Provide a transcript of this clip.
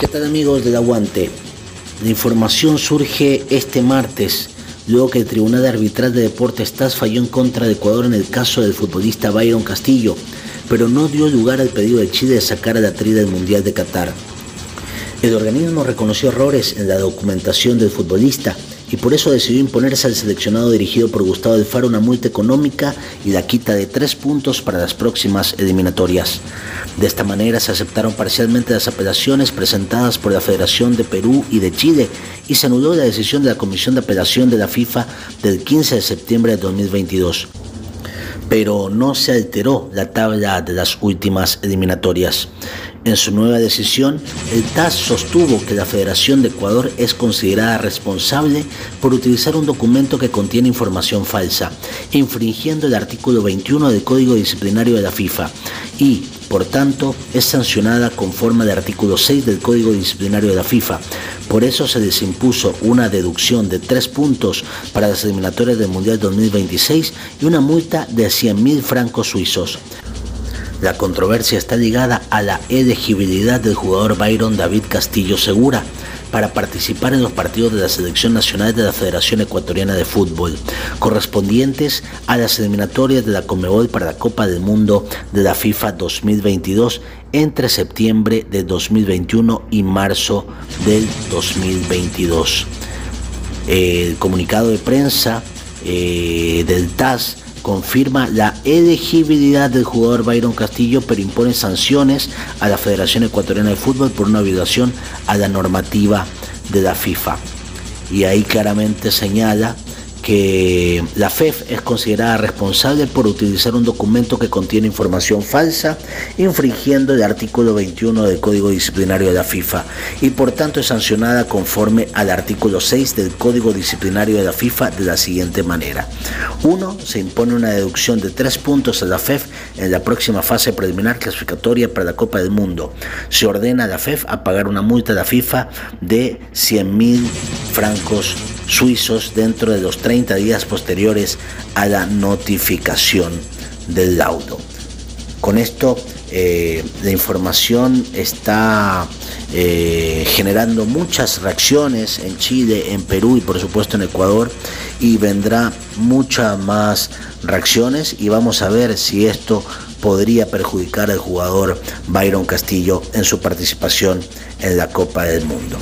¿Qué tal amigos del Aguante? La información surge este martes, luego que el Tribunal Arbitral de Deportes TAS falló en contra de Ecuador en el caso del futbolista Byron Castillo, pero no dio lugar al pedido de Chile de sacar a la tri del Mundial de Qatar. El organismo reconoció errores en la documentación del futbolista y por eso decidió imponerse al seleccionado dirigido por Gustavo del Faro una multa económica y la quita de tres puntos para las próximas eliminatorias. De esta manera se aceptaron parcialmente las apelaciones presentadas por la Federación de Perú y de Chile y se anuló la decisión de la Comisión de Apelación de la FIFA del 15 de septiembre de 2022 pero no se alteró la tabla de las últimas eliminatorias. En su nueva decisión, el TAS sostuvo que la Federación de Ecuador es considerada responsable por utilizar un documento que contiene información falsa, infringiendo el artículo 21 del Código Disciplinario de la FIFA y, por tanto, es sancionada conforme al artículo 6 del Código Disciplinario de la FIFA. Por eso se les impuso una deducción de tres puntos para las eliminatorias del Mundial 2026 y una multa de 100.000 francos suizos. La controversia está ligada a la elegibilidad del jugador Byron David Castillo Segura para participar en los partidos de la Selección Nacional de la Federación Ecuatoriana de Fútbol, correspondientes a las eliminatorias de la Conmebol para la Copa del Mundo de la FIFA 2022 entre septiembre de 2021 y marzo del 2022. El comunicado de prensa eh, del TAS confirma la elegibilidad del jugador Byron Castillo, pero impone sanciones a la Federación Ecuatoriana de Fútbol por una violación a la normativa de la FIFA. Y ahí claramente señala que la FEF es considerada responsable por utilizar un documento que contiene información falsa, infringiendo el artículo 21 del Código Disciplinario de la FIFA y por tanto es sancionada conforme al artículo 6 del Código Disciplinario de la FIFA de la siguiente manera. 1. Se impone una deducción de 3 puntos a la FEF en la próxima fase preliminar clasificatoria para la Copa del Mundo. Se ordena a la FEF a pagar una multa a la FIFA de 100.000 francos suizos dentro de los 30 días posteriores a la notificación del laudo. Con esto eh, la información está eh, generando muchas reacciones en Chile, en Perú y por supuesto en Ecuador y vendrá muchas más reacciones y vamos a ver si esto podría perjudicar al jugador Byron Castillo en su participación en la Copa del Mundo.